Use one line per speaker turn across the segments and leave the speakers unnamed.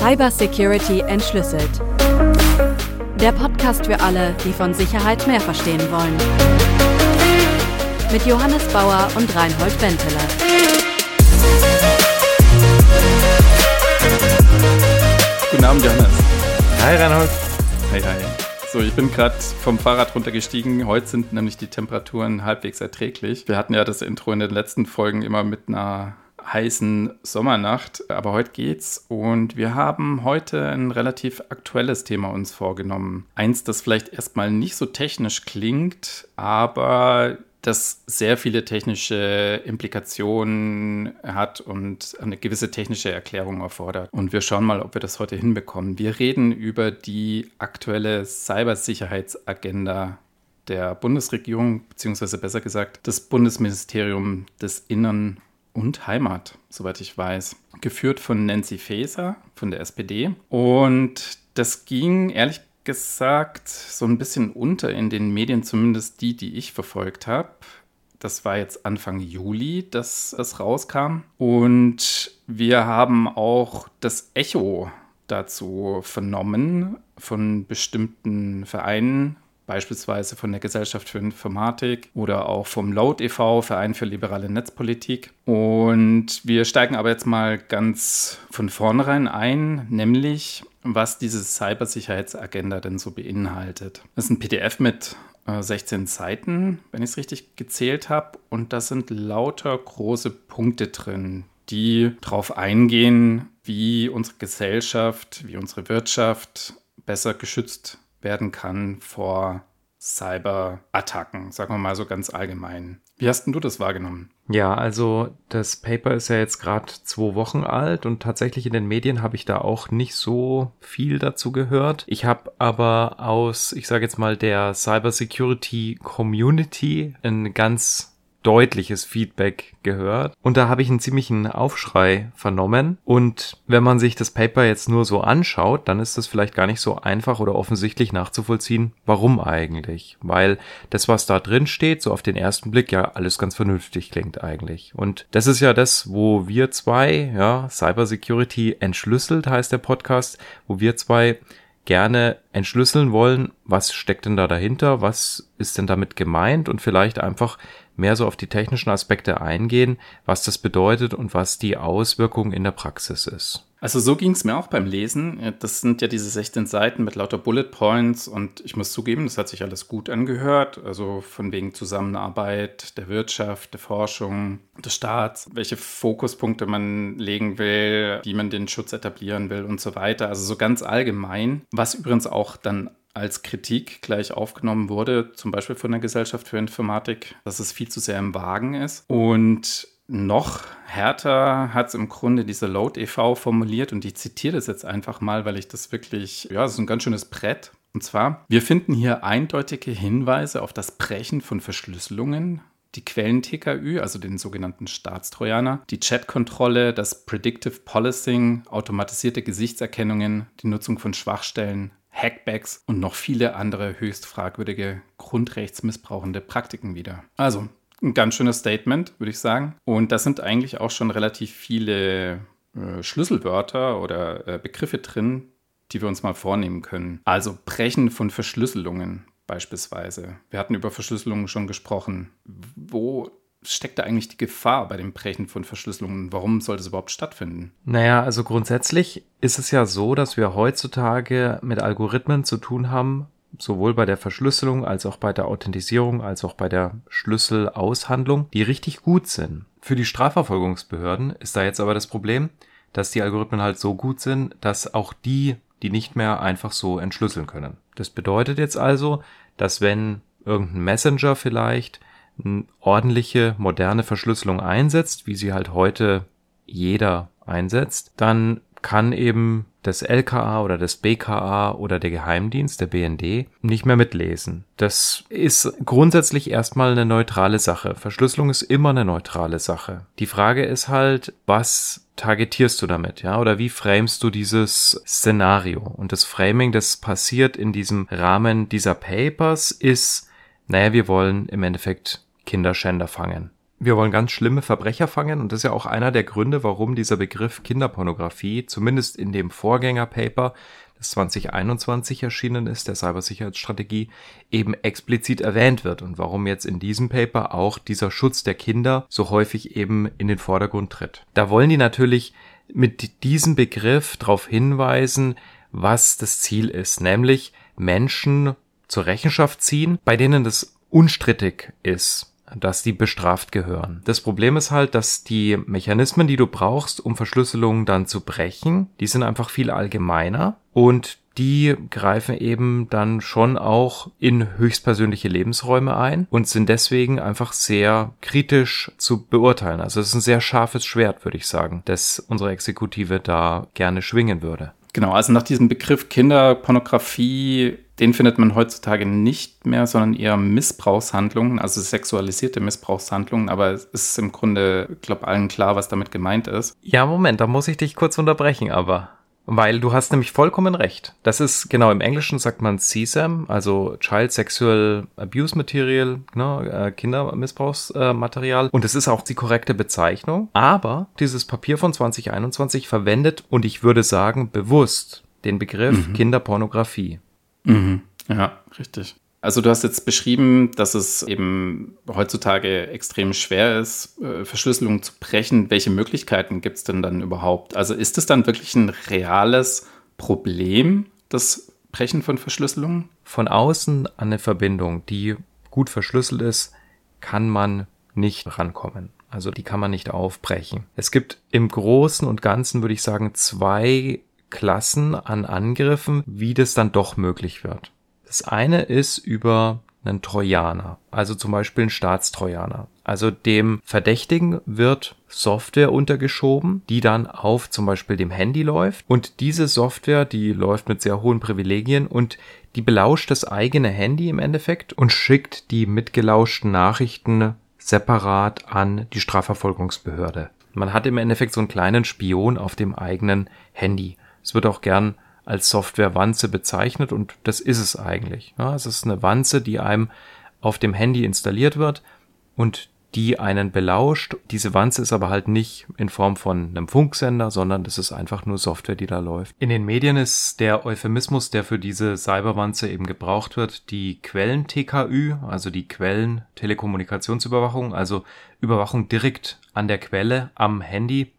Cybersecurity entschlüsselt. Der Podcast für alle, die von Sicherheit mehr verstehen wollen. Mit Johannes Bauer und Reinhold Benteler.
Guten Abend, Johannes.
Hi, Reinhold.
Hi, hi. So, ich bin gerade vom Fahrrad runtergestiegen. Heute sind nämlich die Temperaturen halbwegs erträglich. Wir hatten ja das Intro in den letzten Folgen immer mit einer heißen Sommernacht, aber heute geht's und wir haben heute ein relativ aktuelles Thema uns vorgenommen. Eins, das vielleicht erstmal nicht so technisch klingt, aber das sehr viele technische Implikationen hat und eine gewisse technische Erklärung erfordert. Und wir schauen mal, ob wir das heute hinbekommen. Wir reden über die aktuelle Cybersicherheitsagenda der Bundesregierung, beziehungsweise besser gesagt des Bundesministerium des Innern und Heimat, soweit ich weiß. Geführt von Nancy Faeser von der SPD. Und das ging ehrlich gesagt so ein bisschen unter in den Medien, zumindest die, die ich verfolgt habe. Das war jetzt Anfang Juli, dass das rauskam. Und wir haben auch das Echo dazu vernommen von bestimmten Vereinen, beispielsweise von der Gesellschaft für Informatik oder auch vom Load e.V., Verein für liberale Netzpolitik. Und wir steigen aber jetzt mal ganz von vornherein ein, nämlich was diese Cybersicherheitsagenda denn so beinhaltet. Das ist ein PDF mit 16 äh, Seiten, wenn ich es richtig gezählt habe. Und da sind lauter große Punkte drin, die darauf eingehen, wie unsere Gesellschaft, wie unsere Wirtschaft besser geschützt werden kann vor Cyberattacken, sagen wir mal so ganz allgemein. Wie hast denn du das wahrgenommen?
Ja, also das Paper ist ja jetzt gerade zwei Wochen alt und tatsächlich in den Medien habe ich da auch nicht so viel dazu gehört. Ich habe aber aus, ich sage jetzt mal, der Cybersecurity Community ein ganz deutliches Feedback gehört. Und da habe ich einen ziemlichen Aufschrei vernommen. Und wenn man sich das Paper jetzt nur so anschaut, dann ist das vielleicht gar nicht so einfach oder offensichtlich nachzuvollziehen, warum eigentlich. Weil das, was da drin steht, so auf den ersten Blick ja alles ganz vernünftig klingt eigentlich. Und das ist ja das, wo wir zwei, ja, Cybersecurity entschlüsselt heißt der Podcast, wo wir zwei gerne entschlüsseln wollen, was steckt denn da dahinter, was ist denn damit gemeint und vielleicht einfach mehr so auf die technischen Aspekte eingehen, was das bedeutet und was die Auswirkung in der Praxis ist.
Also so ging es mir auch beim Lesen. Das sind ja diese 16 Seiten mit lauter Bullet Points und ich muss zugeben, das hat sich alles gut angehört. Also von wegen Zusammenarbeit der Wirtschaft, der Forschung, des Staats, welche Fokuspunkte man legen will, wie man den Schutz etablieren will und so weiter. Also so ganz allgemein, was übrigens auch dann als Kritik gleich aufgenommen wurde, zum Beispiel von der Gesellschaft für Informatik, dass es viel zu sehr im Wagen ist. Und noch härter hat es im Grunde diese Load e.V. formuliert und ich zitiere das jetzt einfach mal, weil ich das wirklich, ja, das ist ein ganz schönes Brett. Und zwar, wir finden hier eindeutige Hinweise auf das Brechen von Verschlüsselungen, die Quellen-TKÜ, also den sogenannten Staatstrojaner, die Chatkontrolle, das Predictive Policing, automatisierte Gesichtserkennungen, die Nutzung von Schwachstellen, Hackbacks und noch viele andere höchst fragwürdige grundrechtsmissbrauchende Praktiken wieder. Also ein ganz schönes Statement, würde ich sagen. Und da sind eigentlich auch schon relativ viele äh, Schlüsselwörter oder äh, Begriffe drin, die wir uns mal vornehmen können. Also Brechen von Verschlüsselungen beispielsweise. Wir hatten über Verschlüsselungen schon gesprochen. Wo steckt da eigentlich die Gefahr bei dem Brechen von Verschlüsselungen? Warum sollte es überhaupt stattfinden?
Naja, also grundsätzlich ist es ja so, dass wir heutzutage mit Algorithmen zu tun haben, sowohl bei der Verschlüsselung als auch bei der Authentisierung als auch bei der Schlüsselaushandlung, die richtig gut sind. Für die Strafverfolgungsbehörden ist da jetzt aber das Problem, dass die Algorithmen halt so gut sind, dass auch die die nicht mehr einfach so entschlüsseln können. Das bedeutet jetzt also, dass wenn irgendein Messenger vielleicht ordentliche, moderne Verschlüsselung einsetzt, wie sie halt heute jeder einsetzt, dann kann eben das LKA oder das BKA oder der Geheimdienst, der BND, nicht mehr mitlesen. Das ist grundsätzlich erstmal eine neutrale Sache. Verschlüsselung ist immer eine neutrale Sache. Die Frage ist halt, was targetierst du damit, ja? Oder wie framest du dieses Szenario? Und das Framing, das passiert in diesem Rahmen dieser Papers, ist, naja, wir wollen im Endeffekt Kinderschänder fangen. wir wollen ganz schlimme Verbrecher fangen und das ist ja auch einer der Gründe, warum dieser Begriff Kinderpornografie zumindest in dem Vorgängerpaper, das 2021 erschienen ist, der Cybersicherheitsstrategie, eben explizit erwähnt wird und warum jetzt in diesem Paper auch dieser Schutz der Kinder so häufig eben in den Vordergrund tritt. Da wollen die natürlich mit diesem Begriff darauf hinweisen, was das Ziel ist, nämlich Menschen zur Rechenschaft ziehen, bei denen das unstrittig ist, dass die bestraft gehören. Das Problem ist halt, dass die Mechanismen, die du brauchst, um Verschlüsselungen dann zu brechen, die sind einfach viel allgemeiner und die greifen eben dann schon auch in höchstpersönliche Lebensräume ein und sind deswegen einfach sehr kritisch zu beurteilen. Also es ist ein sehr scharfes Schwert, würde ich sagen, das unsere Exekutive da gerne schwingen würde.
Genau, also nach diesem Begriff Kinderpornografie den findet man heutzutage nicht mehr, sondern eher Missbrauchshandlungen, also sexualisierte Missbrauchshandlungen. Aber es ist im Grunde, ich glaube, allen klar, was damit gemeint ist.
Ja, Moment, da muss ich dich kurz unterbrechen, aber. Weil du hast nämlich vollkommen recht. Das ist, genau, im Englischen sagt man CSAM, also Child Sexual Abuse Material, ne, äh, Kindermissbrauchsmaterial. und es ist auch die korrekte Bezeichnung. Aber dieses Papier von 2021 verwendet, und ich würde sagen, bewusst den Begriff mhm. Kinderpornografie.
Mhm. Ja, richtig. Also du hast jetzt beschrieben, dass es eben heutzutage extrem schwer ist, äh, Verschlüsselung zu brechen. Welche Möglichkeiten gibt es denn dann überhaupt? Also ist es dann wirklich ein reales Problem, das Brechen von Verschlüsselungen?
Von außen an eine Verbindung, die gut verschlüsselt ist, kann man nicht rankommen. Also die kann man nicht aufbrechen. Es gibt im Großen und Ganzen, würde ich sagen, zwei Klassen an Angriffen, wie das dann doch möglich wird. Das eine ist über einen Trojaner, also zum Beispiel ein Staatstrojaner. Also dem Verdächtigen wird Software untergeschoben, die dann auf zum Beispiel dem Handy läuft. Und diese Software, die läuft mit sehr hohen Privilegien und die belauscht das eigene Handy im Endeffekt und schickt die mitgelauschten Nachrichten separat an die Strafverfolgungsbehörde. Man hat im Endeffekt so einen kleinen Spion auf dem eigenen Handy. Es wird auch gern als Software-Wanze bezeichnet und das ist es eigentlich. Ja, es ist eine Wanze, die einem auf dem Handy installiert wird und die einen belauscht. Diese Wanze ist aber halt nicht in Form von einem Funksender, sondern das ist einfach nur Software, die da läuft. In den Medien ist der Euphemismus, der für diese Cyberwanze eben gebraucht wird, die Quellen-TKÜ, also die Quellen-Telekommunikationsüberwachung, also Überwachung direkt an der Quelle am Handy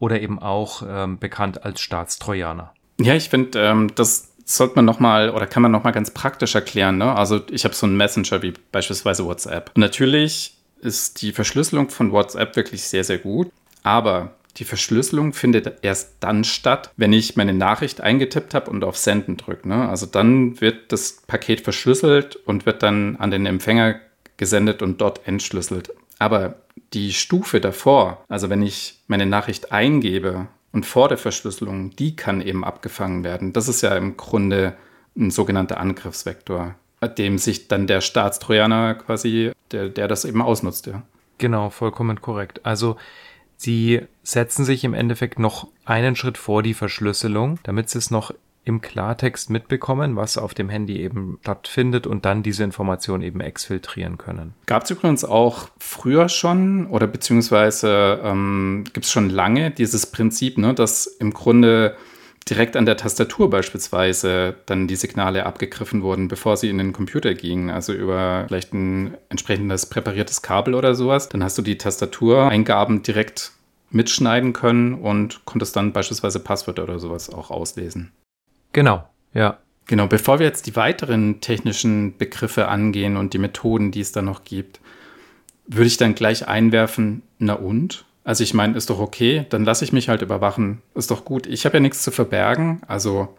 oder eben auch ähm, bekannt als Staatstrojaner.
Ja, ich finde, ähm, das sollte man nochmal oder kann man nochmal ganz praktisch erklären. Ne? Also ich habe so einen Messenger wie beispielsweise WhatsApp. Und natürlich ist die Verschlüsselung von WhatsApp wirklich sehr, sehr gut, aber die Verschlüsselung findet erst dann statt, wenn ich meine Nachricht eingetippt habe und auf Senden drücke. Ne? Also dann wird das Paket verschlüsselt und wird dann an den Empfänger gesendet und dort entschlüsselt. Aber die Stufe davor, also wenn ich meine Nachricht eingebe und vor der Verschlüsselung, die kann eben abgefangen werden. Das ist ja im Grunde ein sogenannter Angriffsvektor, dem sich dann der Staatstrojaner quasi, der, der das eben ausnutzt, ja.
Genau, vollkommen korrekt. Also sie setzen sich im Endeffekt noch einen Schritt vor die Verschlüsselung, damit sie es noch im Klartext mitbekommen, was auf dem Handy eben stattfindet und dann diese Information eben exfiltrieren können.
Gab es übrigens auch früher schon oder beziehungsweise ähm, gibt es schon lange dieses Prinzip, ne, dass im Grunde direkt an der Tastatur beispielsweise dann die Signale abgegriffen wurden, bevor sie in den Computer gingen, also über vielleicht ein entsprechendes präpariertes Kabel oder sowas. Dann hast du die Tastatureingaben direkt mitschneiden können und konntest dann beispielsweise Passwörter oder sowas auch auslesen.
Genau, ja.
Genau, bevor wir jetzt die weiteren technischen Begriffe angehen und die Methoden, die es da noch gibt, würde ich dann gleich einwerfen, na und? Also ich meine, ist doch okay, dann lasse ich mich halt überwachen, ist doch gut. Ich habe ja nichts zu verbergen, also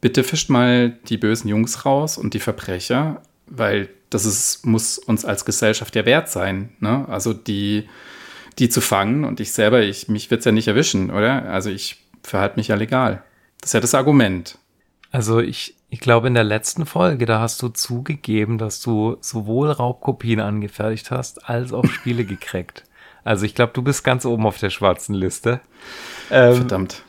bitte fischt mal die bösen Jungs raus und die Verbrecher, weil das ist, muss uns als Gesellschaft ja wert sein, ne? Also die, die zu fangen und ich selber, ich, mich wird es ja nicht erwischen, oder? Also ich verhalte mich ja legal. Das ist ja das Argument.
Also ich, ich glaube, in der letzten Folge, da hast du zugegeben, dass du sowohl Raubkopien angefertigt hast, als auch Spiele gekriegt. Also ich glaube, du bist ganz oben auf der schwarzen Liste.
Ähm, Verdammt.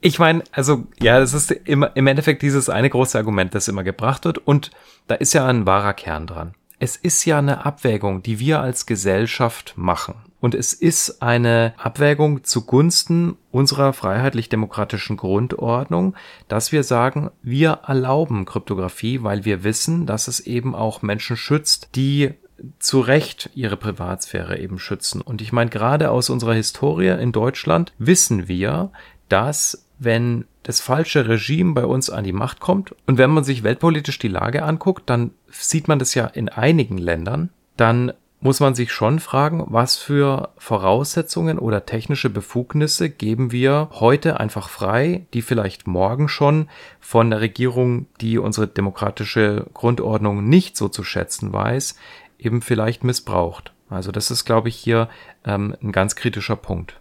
Ich meine, also ja, das ist immer im Endeffekt dieses eine große Argument, das immer gebracht wird. Und da ist ja ein wahrer Kern dran. Es ist ja eine Abwägung, die wir als Gesellschaft machen. Und es ist eine Abwägung zugunsten unserer freiheitlich-demokratischen Grundordnung, dass wir sagen, wir erlauben Kryptographie, weil wir wissen, dass es eben auch Menschen schützt, die zu Recht ihre Privatsphäre eben schützen. Und ich meine, gerade aus unserer Historie in Deutschland wissen wir, dass wenn das falsche Regime bei uns an die Macht kommt und wenn man sich weltpolitisch die Lage anguckt, dann sieht man das ja in einigen Ländern, dann muss man sich schon fragen, was für Voraussetzungen oder technische Befugnisse geben wir heute einfach frei, die vielleicht morgen schon von der Regierung, die unsere demokratische Grundordnung nicht so zu schätzen weiß, eben vielleicht missbraucht. Also das ist, glaube ich, hier ähm, ein ganz kritischer Punkt.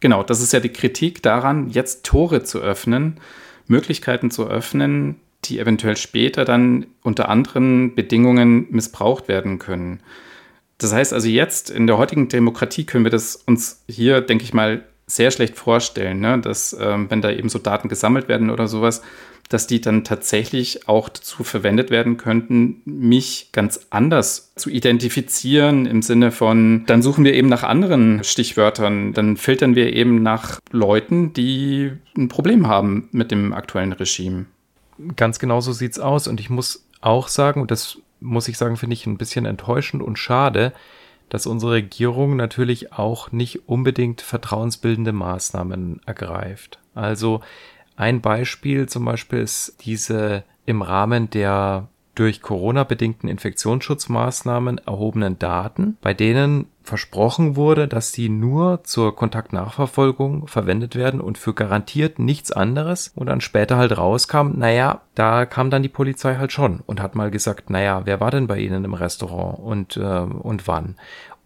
Genau, das ist ja die Kritik daran, jetzt Tore zu öffnen, Möglichkeiten zu öffnen, die eventuell später dann unter anderen Bedingungen missbraucht werden können. Das heißt also jetzt in der heutigen Demokratie können wir das uns hier, denke ich mal, sehr schlecht vorstellen, ne? dass ähm, wenn da eben so Daten gesammelt werden oder sowas, dass die dann tatsächlich auch dazu verwendet werden könnten, mich ganz anders zu identifizieren im Sinne von, dann suchen wir eben nach anderen Stichwörtern, dann filtern wir eben nach Leuten, die ein Problem haben mit dem aktuellen Regime.
Ganz genau so sieht's aus und ich muss auch sagen, und das muss ich sagen, finde ich ein bisschen enttäuschend und schade, dass unsere Regierung natürlich auch nicht unbedingt vertrauensbildende Maßnahmen ergreift. Also ein Beispiel zum Beispiel ist diese im Rahmen der durch Corona bedingten Infektionsschutzmaßnahmen erhobenen Daten, bei denen versprochen wurde, dass sie nur zur Kontaktnachverfolgung verwendet werden und für garantiert nichts anderes und dann später halt rauskam, naja, da kam dann die Polizei halt schon und hat mal gesagt, naja, wer war denn bei Ihnen im Restaurant und, äh, und wann?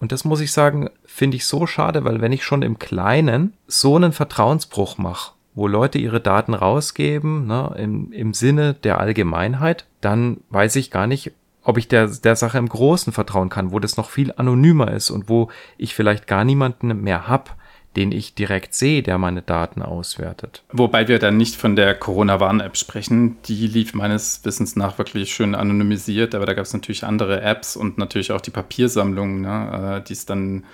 Und das muss ich sagen, finde ich so schade, weil wenn ich schon im Kleinen so einen Vertrauensbruch mache, wo Leute ihre Daten rausgeben, ne, im, im Sinne der Allgemeinheit, dann weiß ich gar nicht, ob ich der, der Sache im Großen vertrauen kann, wo das noch viel anonymer ist und wo ich vielleicht gar niemanden mehr hab, den ich direkt sehe, der meine Daten auswertet.
Wobei wir dann nicht von der Corona-Warn-App sprechen. Die lief meines Wissens nach wirklich schön anonymisiert, aber da gab es natürlich andere Apps und natürlich auch die Papiersammlung, ne, äh, die es dann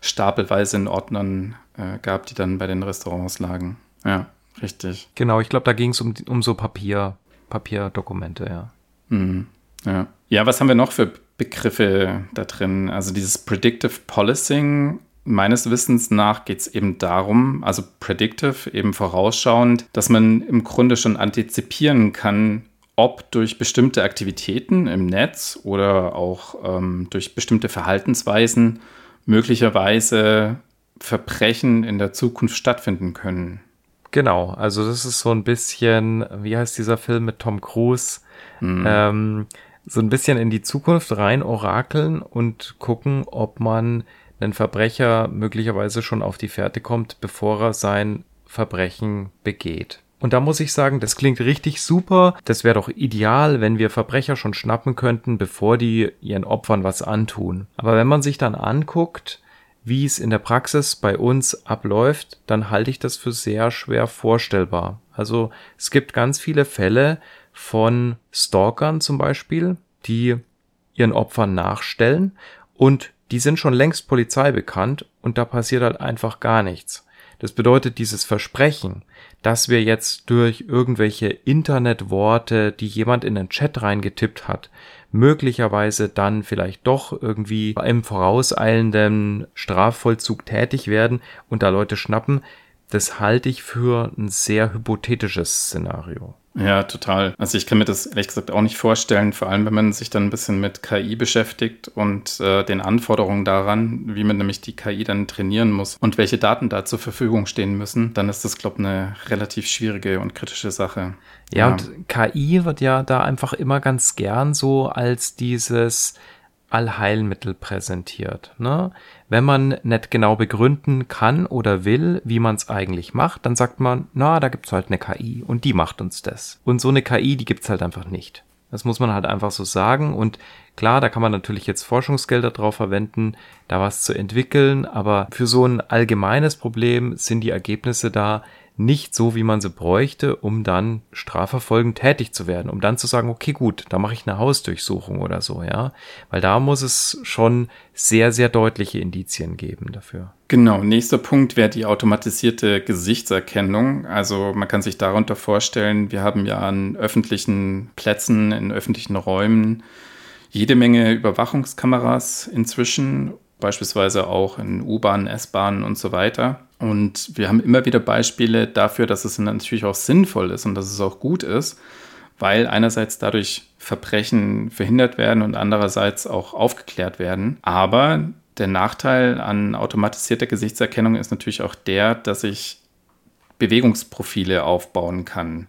stapelweise in Ordnern äh, gab, die dann bei den Restaurants lagen. Ja, richtig.
Genau, ich glaube, da ging es um, um so Papier, Papierdokumente, ja.
Mhm. Ja. ja, was haben wir noch für Begriffe da drin? Also dieses Predictive Policing, meines Wissens nach geht es eben darum, also predictive, eben vorausschauend, dass man im Grunde schon antizipieren kann, ob durch bestimmte Aktivitäten im Netz oder auch ähm, durch bestimmte Verhaltensweisen möglicherweise Verbrechen in der Zukunft stattfinden können.
Genau, also das ist so ein bisschen, wie heißt dieser Film mit Tom Cruise? Mhm. Ähm, so ein bisschen in die Zukunft rein orakeln und gucken, ob man einen Verbrecher möglicherweise schon auf die Fährte kommt, bevor er sein Verbrechen begeht. Und da muss ich sagen, das klingt richtig super. Das wäre doch ideal, wenn wir Verbrecher schon schnappen könnten, bevor die ihren Opfern was antun. Aber wenn man sich dann anguckt, wie es in der Praxis bei uns abläuft, dann halte ich das für sehr schwer vorstellbar. Also es gibt ganz viele Fälle von Stalkern zum Beispiel, die ihren Opfern nachstellen und die sind schon längst Polizei bekannt und da passiert halt einfach gar nichts. Das bedeutet, dieses Versprechen, dass wir jetzt durch irgendwelche Internetworte, die jemand in den Chat reingetippt hat, möglicherweise dann vielleicht doch irgendwie im vorauseilenden Strafvollzug tätig werden und da Leute schnappen, das halte ich für ein sehr hypothetisches Szenario.
Ja, total. Also ich kann mir das ehrlich gesagt auch nicht vorstellen, vor allem wenn man sich dann ein bisschen mit KI beschäftigt und äh, den Anforderungen daran, wie man nämlich die KI dann trainieren muss und welche Daten da zur Verfügung stehen müssen, dann ist das, glaube ich, eine relativ schwierige und kritische Sache.
Ja, ja, und KI wird ja da einfach immer ganz gern so als dieses Allheilmittel präsentiert. Ne? Wenn man nicht genau begründen kann oder will, wie man es eigentlich macht, dann sagt man, na, da gibt's halt eine KI und die macht uns das. Und so eine KI, die gibt's halt einfach nicht. Das muss man halt einfach so sagen. Und klar, da kann man natürlich jetzt Forschungsgelder drauf verwenden, da was zu entwickeln. Aber für so ein allgemeines Problem sind die Ergebnisse da nicht so, wie man sie bräuchte, um dann strafverfolgend tätig zu werden, um dann zu sagen, okay, gut, da mache ich eine Hausdurchsuchung oder so, ja. Weil da muss es schon sehr, sehr deutliche Indizien geben dafür.
Genau, nächster Punkt wäre die automatisierte Gesichtserkennung. Also man kann sich darunter vorstellen, wir haben ja an öffentlichen Plätzen, in öffentlichen Räumen jede Menge Überwachungskameras inzwischen, beispielsweise auch in U-Bahnen, S-Bahnen und so weiter. Und wir haben immer wieder Beispiele dafür, dass es natürlich auch sinnvoll ist und dass es auch gut ist, weil einerseits dadurch Verbrechen verhindert werden und andererseits auch aufgeklärt werden. Aber der Nachteil an automatisierter Gesichtserkennung ist natürlich auch der, dass ich Bewegungsprofile aufbauen kann.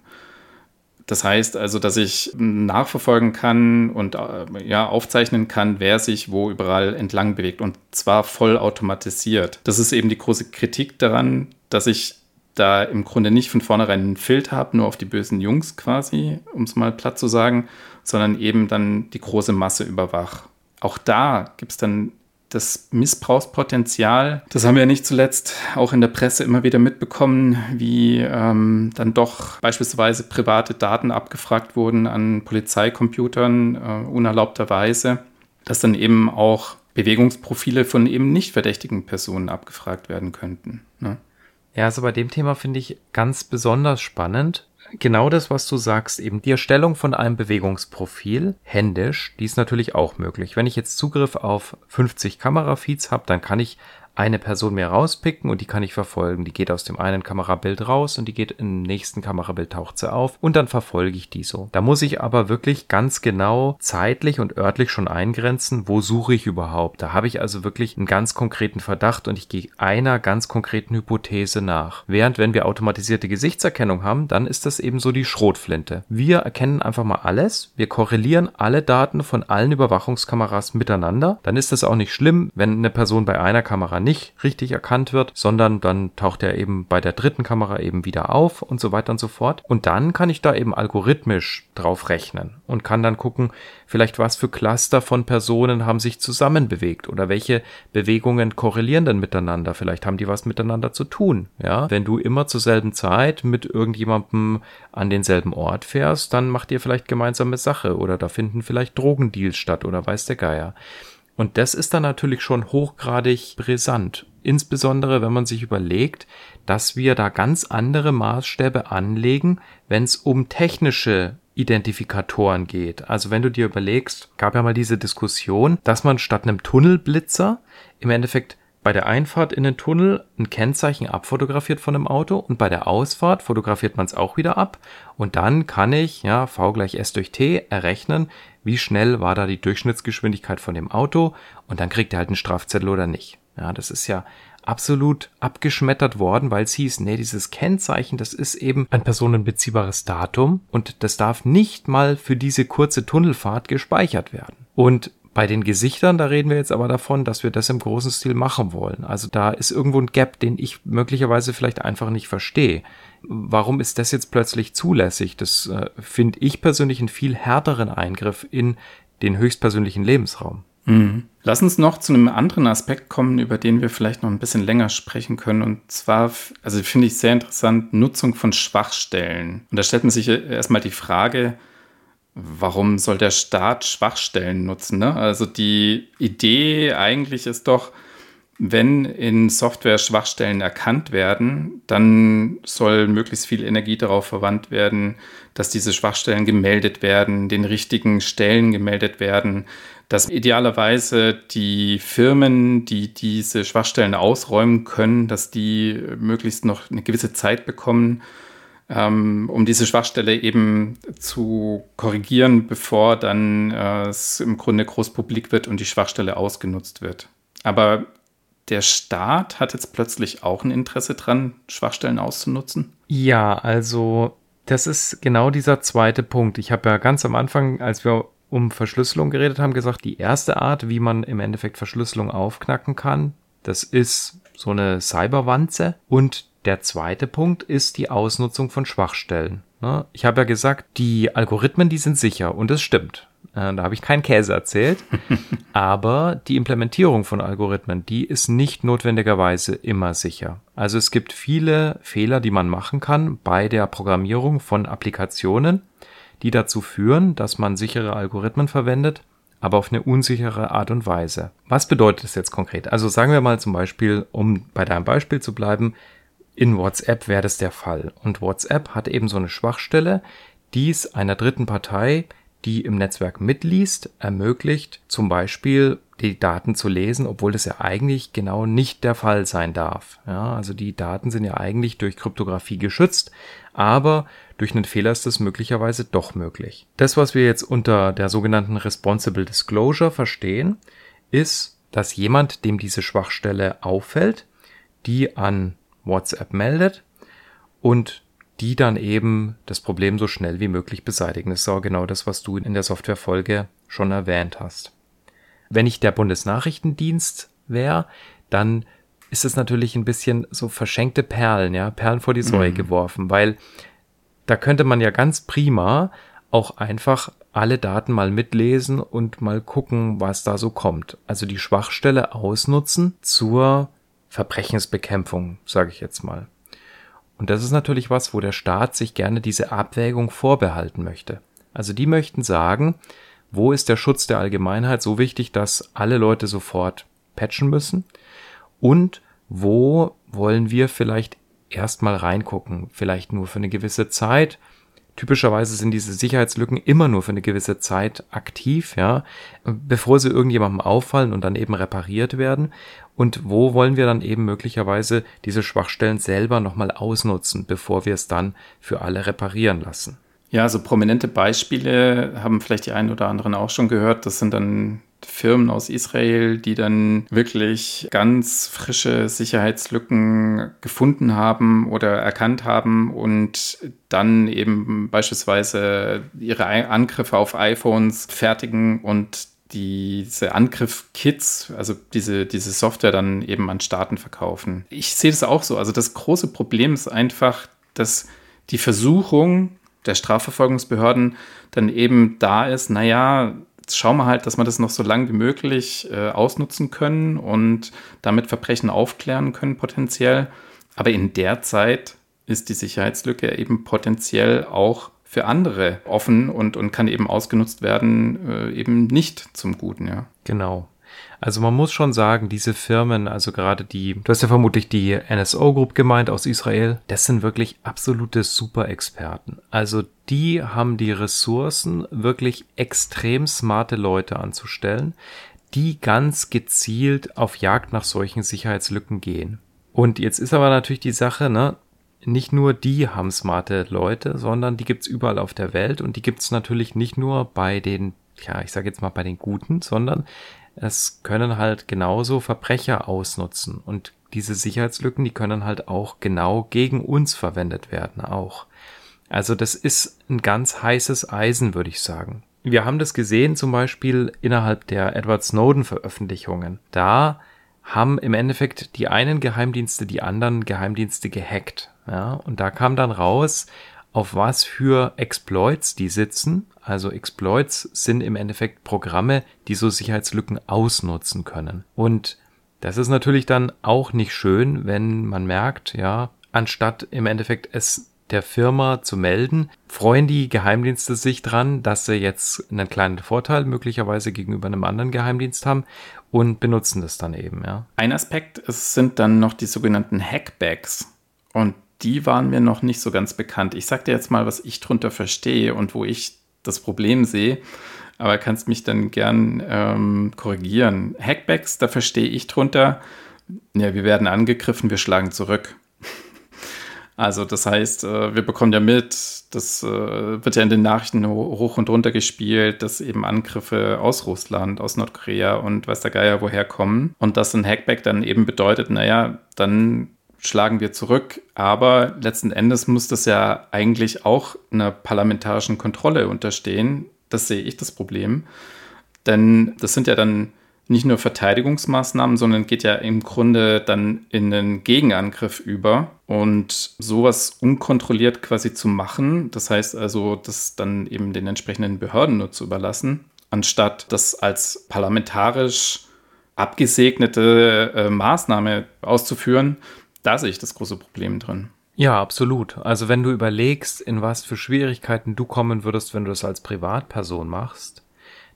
Das heißt also, dass ich nachverfolgen kann und äh, ja, aufzeichnen kann, wer sich wo überall entlang bewegt und zwar voll automatisiert. Das ist eben die große Kritik daran, dass ich da im Grunde nicht von vornherein einen Filter habe, nur auf die bösen Jungs quasi, um es mal platt zu sagen, sondern eben dann die große Masse überwach. Auch da gibt es dann das Missbrauchspotenzial, das haben wir ja nicht zuletzt auch in der Presse immer wieder mitbekommen, wie ähm, dann doch beispielsweise private Daten abgefragt wurden an Polizeicomputern äh, unerlaubterweise, dass dann eben auch Bewegungsprofile von eben nicht verdächtigen Personen abgefragt werden könnten. Ne?
Ja, also bei dem Thema finde ich ganz besonders spannend, genau das, was du sagst, eben die Erstellung von einem Bewegungsprofil händisch, die ist natürlich auch möglich. Wenn ich jetzt Zugriff auf 50 Kamerafeeds habe, dann kann ich eine Person mehr rauspicken und die kann ich verfolgen. Die geht aus dem einen Kamerabild raus und die geht im nächsten Kamerabild taucht sie auf und dann verfolge ich die so. Da muss ich aber wirklich ganz genau zeitlich und örtlich schon eingrenzen, wo suche ich überhaupt. Da habe ich also wirklich einen ganz konkreten Verdacht und ich gehe einer ganz konkreten Hypothese nach. Während wenn wir automatisierte Gesichtserkennung haben, dann ist das eben so die Schrotflinte. Wir erkennen einfach mal alles, wir korrelieren alle Daten von allen Überwachungskameras miteinander. Dann ist das auch nicht schlimm, wenn eine Person bei einer Kamera nicht nicht richtig erkannt wird, sondern dann taucht er eben bei der dritten Kamera eben wieder auf und so weiter und so fort. Und dann kann ich da eben algorithmisch drauf rechnen und kann dann gucken, vielleicht was für Cluster von Personen haben sich zusammenbewegt oder welche Bewegungen korrelieren denn miteinander. Vielleicht haben die was miteinander zu tun. Ja, wenn du immer zur selben Zeit mit irgendjemandem an denselben Ort fährst, dann macht ihr vielleicht gemeinsame Sache oder da finden vielleicht Drogendeals statt oder weiß der Geier. Und das ist dann natürlich schon hochgradig brisant. Insbesondere, wenn man sich überlegt, dass wir da ganz andere Maßstäbe anlegen, wenn es um technische Identifikatoren geht. Also wenn du dir überlegst, gab ja mal diese Diskussion, dass man statt einem Tunnelblitzer im Endeffekt bei der Einfahrt in den Tunnel ein Kennzeichen abfotografiert von einem Auto und bei der Ausfahrt fotografiert man es auch wieder ab und dann kann ich, ja, V gleich S durch T errechnen, wie schnell war da die Durchschnittsgeschwindigkeit von dem Auto und dann kriegt er halt einen Strafzettel oder nicht. Ja, das ist ja absolut abgeschmettert worden, weil es hieß, nee, dieses Kennzeichen, das ist eben ein personenbeziehbares Datum und das darf nicht mal für diese kurze Tunnelfahrt gespeichert werden. Und bei den Gesichtern, da reden wir jetzt aber davon, dass wir das im großen Stil machen wollen. Also da ist irgendwo ein Gap, den ich möglicherweise vielleicht einfach nicht verstehe. Warum ist das jetzt plötzlich zulässig? Das äh, finde ich persönlich einen viel härteren Eingriff in den höchstpersönlichen Lebensraum.
Mhm. Lass uns noch zu einem anderen Aspekt kommen, über den wir vielleicht noch ein bisschen länger sprechen können. Und zwar, also finde ich sehr interessant, Nutzung von Schwachstellen. Und da stellt man sich erstmal die Frage, warum soll der Staat Schwachstellen nutzen? Ne? Also die Idee eigentlich ist doch, wenn in Software Schwachstellen erkannt werden, dann soll möglichst viel Energie darauf verwandt werden, dass diese Schwachstellen gemeldet werden, den richtigen Stellen gemeldet werden, dass idealerweise die Firmen, die diese Schwachstellen ausräumen können, dass die möglichst noch eine gewisse Zeit bekommen, ähm, um diese Schwachstelle eben zu korrigieren, bevor dann äh, es im Grunde groß publik wird und die Schwachstelle ausgenutzt wird. Aber der Staat hat jetzt plötzlich auch ein Interesse dran, Schwachstellen auszunutzen?
Ja, also das ist genau dieser zweite Punkt. Ich habe ja ganz am Anfang, als wir um Verschlüsselung geredet haben, gesagt, die erste Art, wie man im Endeffekt Verschlüsselung aufknacken kann, das ist so eine Cyberwanze. Und der zweite Punkt ist die Ausnutzung von Schwachstellen. Ne? Ich habe ja gesagt, die Algorithmen, die sind sicher und das stimmt. Äh, da habe ich keinen Käse erzählt. Aber die Implementierung von Algorithmen, die ist nicht notwendigerweise immer sicher. Also es gibt viele Fehler, die man machen kann bei der Programmierung von Applikationen, die dazu führen, dass man sichere Algorithmen verwendet, aber auf eine unsichere Art und Weise. Was bedeutet das jetzt konkret? Also sagen wir mal zum Beispiel, um bei deinem Beispiel zu bleiben, in WhatsApp wäre das der Fall. Und WhatsApp hat eben so eine Schwachstelle, die es einer dritten Partei, die im Netzwerk mitliest, ermöglicht, zum Beispiel die Daten zu lesen, obwohl das ja eigentlich genau nicht der Fall sein darf. Ja, also die Daten sind ja eigentlich durch Kryptographie geschützt, aber durch einen Fehler ist das möglicherweise doch möglich. Das, was wir jetzt unter der sogenannten Responsible Disclosure verstehen, ist, dass jemand, dem diese Schwachstelle auffällt, die an WhatsApp meldet und die dann eben das Problem so schnell wie möglich beseitigen. Das ist auch genau das, was du in der Softwarefolge schon erwähnt hast. Wenn ich der Bundesnachrichtendienst wäre, dann ist es natürlich ein bisschen so verschenkte Perlen, ja, Perlen vor die Säue mhm. geworfen, weil da könnte man ja ganz prima auch einfach alle Daten mal mitlesen und mal gucken, was da so kommt. Also die Schwachstelle ausnutzen zur Verbrechensbekämpfung, sage ich jetzt mal. Und das ist natürlich was, wo der Staat sich gerne diese Abwägung vorbehalten möchte. Also die möchten sagen, wo ist der Schutz der Allgemeinheit so wichtig, dass alle Leute sofort patchen müssen? Und wo wollen wir vielleicht erstmal reingucken? Vielleicht nur für eine gewisse Zeit, Typischerweise sind diese Sicherheitslücken immer nur für eine gewisse Zeit aktiv, ja, bevor sie irgendjemandem auffallen und dann eben repariert werden. Und wo wollen wir dann eben möglicherweise diese Schwachstellen selber nochmal ausnutzen, bevor wir es dann für alle reparieren lassen?
Ja, so prominente Beispiele haben vielleicht die einen oder anderen auch schon gehört. Das sind dann Firmen aus Israel, die dann wirklich ganz frische Sicherheitslücken gefunden haben oder erkannt haben und dann eben beispielsweise ihre Angriffe auf iPhones fertigen und diese Angriff-Kits, also diese, diese Software dann eben an Staaten verkaufen. Ich sehe das auch so. Also das große Problem ist einfach, dass die Versuchung der Strafverfolgungsbehörden dann eben da ist, naja, schauen wir halt, dass wir das noch so lange wie möglich äh, ausnutzen können und damit Verbrechen aufklären können potenziell. Aber in der Zeit ist die Sicherheitslücke eben potenziell auch für andere offen und, und kann eben ausgenutzt werden, äh, eben nicht zum Guten, ja.
Genau. Also man muss schon sagen, diese Firmen, also gerade die, du hast ja vermutlich die NSO Group gemeint aus Israel, das sind wirklich absolute Super-Experten. Also die haben die Ressourcen, wirklich extrem smarte Leute anzustellen, die ganz gezielt auf Jagd nach solchen Sicherheitslücken gehen. Und jetzt ist aber natürlich die Sache, ne, nicht nur die haben smarte Leute, sondern die gibt's überall auf der Welt und die gibt's natürlich nicht nur bei den, ja, ich sage jetzt mal bei den Guten, sondern es können halt genauso Verbrecher ausnutzen und diese Sicherheitslücken, die können halt auch genau gegen uns verwendet werden auch. Also das ist ein ganz heißes Eisen, würde ich sagen. Wir haben das gesehen zum Beispiel innerhalb der Edward Snowden Veröffentlichungen. Da haben im Endeffekt die einen Geheimdienste die anderen Geheimdienste gehackt. Ja, und da kam dann raus, auf was für Exploits die sitzen. Also Exploits sind im Endeffekt Programme, die so Sicherheitslücken ausnutzen können. Und das ist natürlich dann auch nicht schön, wenn man merkt, ja, anstatt im Endeffekt es der Firma zu melden, freuen die Geheimdienste sich dran, dass sie jetzt einen kleinen Vorteil möglicherweise gegenüber einem anderen Geheimdienst haben und benutzen das dann eben, ja.
Ein Aspekt es sind dann noch die sogenannten Hackbacks. Und die waren mir noch nicht so ganz bekannt. Ich sag dir jetzt mal, was ich drunter verstehe und wo ich das Problem sehe, aber kannst mich dann gern ähm, korrigieren. Hackbacks, da verstehe ich drunter, ja, wir werden angegriffen, wir schlagen zurück. Also das heißt, äh, wir bekommen ja mit, das äh, wird ja in den Nachrichten hoch und runter gespielt, dass eben Angriffe aus Russland, aus Nordkorea und weiß der Geier woher kommen. Und dass ein Hackback dann eben bedeutet, naja, dann schlagen wir zurück. Aber letzten Endes muss das ja eigentlich auch einer parlamentarischen Kontrolle unterstehen. Das sehe ich das Problem. Denn das sind ja dann nicht nur Verteidigungsmaßnahmen, sondern geht ja im Grunde dann in einen Gegenangriff über. Und sowas unkontrolliert quasi zu machen, das heißt also, das dann eben den entsprechenden Behörden nur zu überlassen, anstatt das als parlamentarisch abgesegnete äh, Maßnahme auszuführen, da sehe ich das große Problem drin.
Ja, absolut. Also wenn du überlegst, in was für Schwierigkeiten du kommen würdest, wenn du das als Privatperson machst,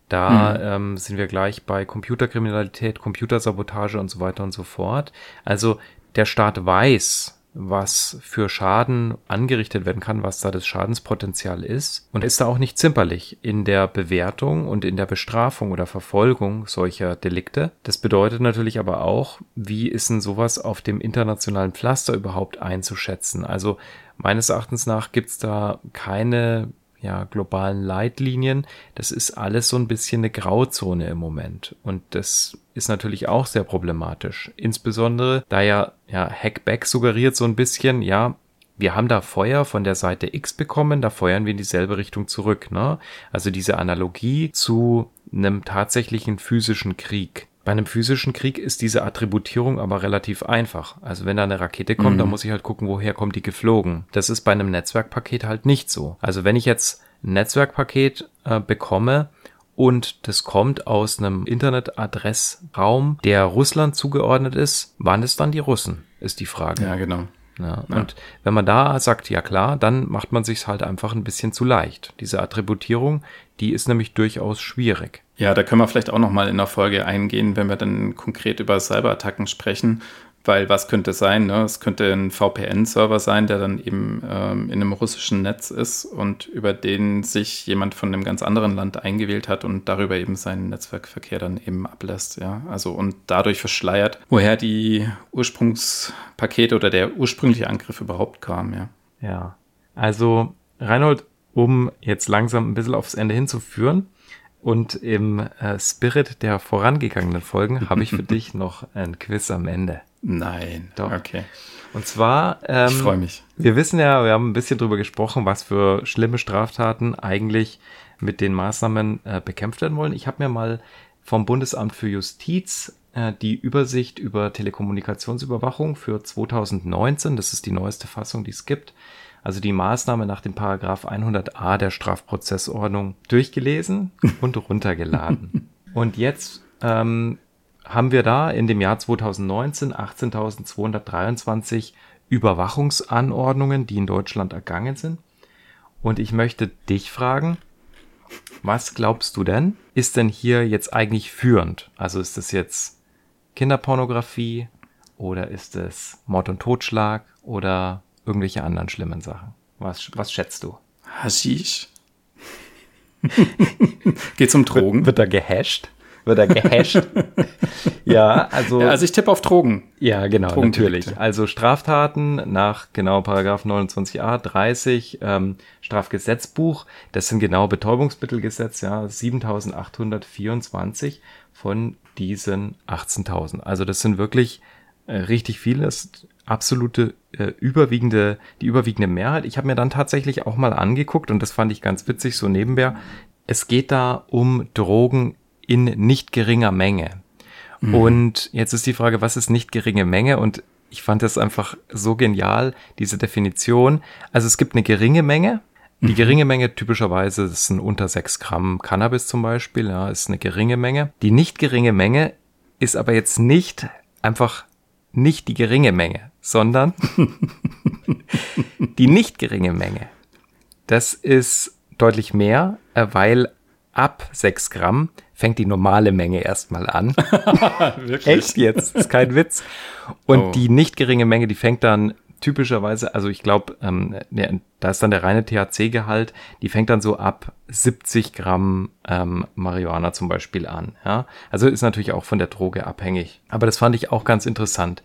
da mhm. ähm, sind wir gleich bei Computerkriminalität, Computersabotage und so weiter und so fort. Also der Staat weiß, was für Schaden angerichtet werden kann, was da das Schadenspotenzial ist und ist da auch nicht zimperlich in der Bewertung und in der Bestrafung oder Verfolgung solcher Delikte. Das bedeutet natürlich aber auch, wie ist denn sowas auf dem internationalen Pflaster überhaupt einzuschätzen? Also meines Erachtens nach gibt's da keine ja, globalen Leitlinien. Das ist alles so ein bisschen eine Grauzone im Moment. Und das ist natürlich auch sehr problematisch. Insbesondere, da ja, ja, Hackback suggeriert so ein bisschen, ja, wir haben da Feuer von der Seite X bekommen, da feuern wir in dieselbe Richtung zurück, ne? Also diese Analogie zu einem tatsächlichen physischen Krieg. Bei einem physischen Krieg ist diese Attributierung aber relativ einfach. Also wenn da eine Rakete kommt, mhm. dann muss ich halt gucken, woher kommt die geflogen. Das ist bei einem Netzwerkpaket halt nicht so. Also wenn ich jetzt ein Netzwerkpaket äh, bekomme und das kommt aus einem Internetadressraum, der Russland zugeordnet ist, waren es dann die Russen, ist die Frage.
Ja, genau.
Ja, ja. Und wenn man da sagt, ja klar, dann macht man sich halt einfach ein bisschen zu leicht. Diese Attributierung, die ist nämlich durchaus schwierig.
Ja, da können wir vielleicht auch noch mal in der Folge eingehen, wenn wir dann konkret über Cyberattacken sprechen, weil was könnte es sein? Ne? Es könnte ein VPN-Server sein, der dann eben ähm, in einem russischen Netz ist und über den sich jemand von einem ganz anderen Land eingewählt hat und darüber eben seinen Netzwerkverkehr dann eben ablässt. Ja, also und dadurch verschleiert, woher die Ursprungspakete oder der ursprüngliche Angriff überhaupt kam. Ja.
Ja. Also Reinhold, um jetzt langsam ein bisschen aufs Ende hinzuführen, und im äh, Spirit der vorangegangenen Folgen habe ich für dich noch ein Quiz am Ende.
Nein.
Doch. Okay. Und zwar. Ähm,
ich freue mich.
Wir wissen ja, wir haben ein bisschen drüber gesprochen, was für schlimme Straftaten eigentlich mit den Maßnahmen äh, bekämpft werden wollen. Ich habe mir mal vom Bundesamt für Justiz äh, die Übersicht über Telekommunikationsüberwachung für 2019, das ist die neueste Fassung, die es gibt, also die Maßnahme nach dem Paragraph 100a der Strafprozessordnung durchgelesen und runtergeladen. und jetzt ähm, haben wir da in dem Jahr 2019 18.223 Überwachungsanordnungen, die in Deutschland ergangen sind. Und ich möchte dich fragen, was glaubst du denn, ist denn hier jetzt eigentlich führend? Also ist das jetzt Kinderpornografie oder ist es Mord und Totschlag oder irgendwelche anderen schlimmen Sachen? Was, was schätzt du?
Haschisch. Geht's um Drogen?
Wird, wird da gehasht? wird er gehasht. ja, also. Ja,
also ich tippe auf Drogen.
Ja, genau, natürlich. Also Straftaten nach genau Paragraph 29a 30 ähm, Strafgesetzbuch, das sind genau Betäubungsmittelgesetz, ja, 7824 von diesen 18.000. Also das sind wirklich äh, richtig viele, das absolute äh, überwiegende, die überwiegende Mehrheit. Ich habe mir dann tatsächlich auch mal angeguckt und das fand ich ganz witzig, so nebenher. Es geht da um Drogen in nicht geringer Menge. Mhm. Und jetzt ist die Frage, was ist nicht geringe Menge? Und ich fand das einfach so genial, diese Definition. Also es gibt eine geringe Menge. Die mhm. geringe Menge typischerweise, das sind unter sechs Gramm Cannabis zum Beispiel, ja, ist eine geringe Menge. Die nicht geringe Menge ist aber jetzt nicht einfach nicht die geringe Menge, sondern die nicht geringe Menge. Das ist deutlich mehr, weil ab sechs Gramm fängt die normale Menge erstmal an. Wirklich? Echt jetzt? ist kein Witz. Und oh. die nicht geringe Menge, die fängt dann typischerweise, also ich glaube, ähm, da ist dann der reine THC-Gehalt, die fängt dann so ab 70 Gramm ähm, Marihuana zum Beispiel an. Ja? Also ist natürlich auch von der Droge abhängig. Aber das fand ich auch ganz interessant.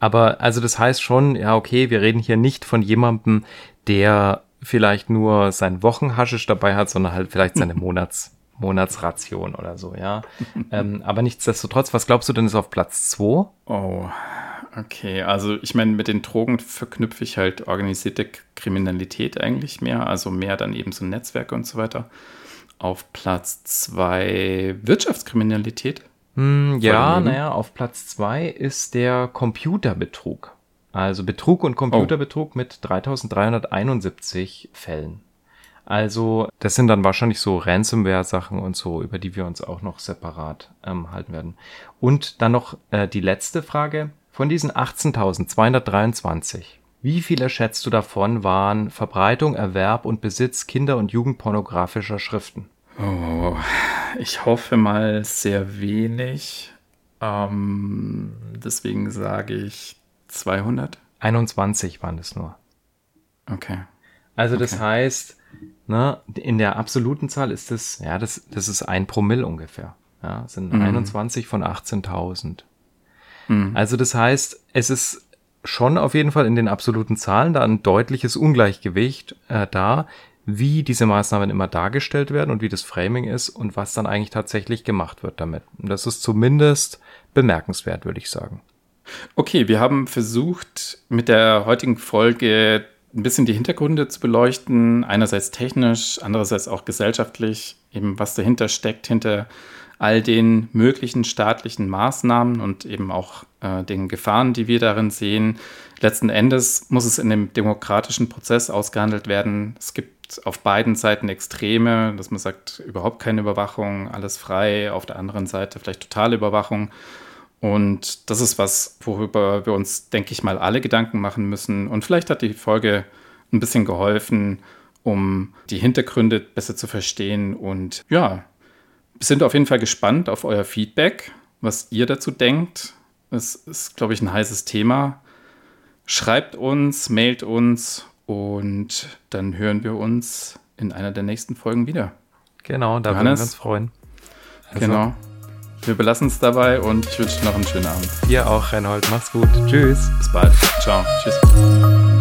Aber also das heißt schon, ja, okay, wir reden hier nicht von jemandem, der vielleicht nur sein Wochenhaschisch dabei hat, sondern halt vielleicht seine Monats Monatsration oder so, ja. ähm, aber nichtsdestotrotz, was glaubst du denn ist auf Platz 2?
Oh, okay. Also ich meine, mit den Drogen verknüpfe ich halt organisierte Kriminalität eigentlich mehr, also mehr dann eben so Netzwerke und so weiter. Auf Platz 2 Wirtschaftskriminalität.
Hm, ja, naja, auf Platz 2 ist der Computerbetrug. Also Betrug und Computerbetrug oh. mit 3371 Fällen. Also das sind dann wahrscheinlich so Ransomware-Sachen und so, über die wir uns auch noch separat ähm, halten werden. Und dann noch äh, die letzte Frage. Von diesen 18.223, wie viele schätzt du davon waren Verbreitung, Erwerb und Besitz kinder- und jugendpornografischer Schriften?
Oh, ich hoffe mal sehr wenig. Ähm, deswegen sage ich 200.
21 waren es nur.
Okay.
Also das
Okay.
heißt, ne, in der absoluten Zahl ist es, ja, das, das ist ein Promille ungefähr. Ja, sind
Mhm.
21 von 18.000.
Mhm.
Also das heißt, es ist schon auf jeden Fall in den absoluten Zahlen da ein deutliches Ungleichgewicht äh, da, wie diese Maßnahmen immer dargestellt werden und wie das Framing ist und was dann eigentlich tatsächlich gemacht wird damit. Und das ist zumindest bemerkenswert, würde ich sagen.
Okay, wir haben versucht, mit der heutigen Folge ein bisschen die Hintergründe zu beleuchten. Einerseits technisch, andererseits auch gesellschaftlich, eben was dahinter steckt, hinter all den möglichen staatlichen Maßnahmen und eben auch äh, den Gefahren, die wir darin sehen. Letzten Endes muss es in dem demokratischen Prozess ausgehandelt werden. Es gibt auf beiden Seiten Extreme, dass man sagt, überhaupt keine Überwachung, alles frei. Auf der anderen Seite vielleicht totale Überwachung. Und das ist was, worüber wir uns, denke ich mal, alle Gedanken machen müssen. Und vielleicht hat die Folge ein bisschen geholfen, um die Hintergründe besser zu verstehen. Und ja, wir sind auf jeden Fall gespannt auf euer Feedback, was ihr dazu denkt. Es ist, glaube ich, ein heißes Thema. Schreibt uns, mailt uns und dann hören wir uns in einer der nächsten Folgen wieder.
Genau, da würden
Johannes?
wir uns freuen. Also,
Genau. Wir belassen es dabei und ich wünsche noch einen schönen Abend.
Dir auch, Reinhold. Mach's gut. Tschüss.
Bis bald. Ciao. Tschüss.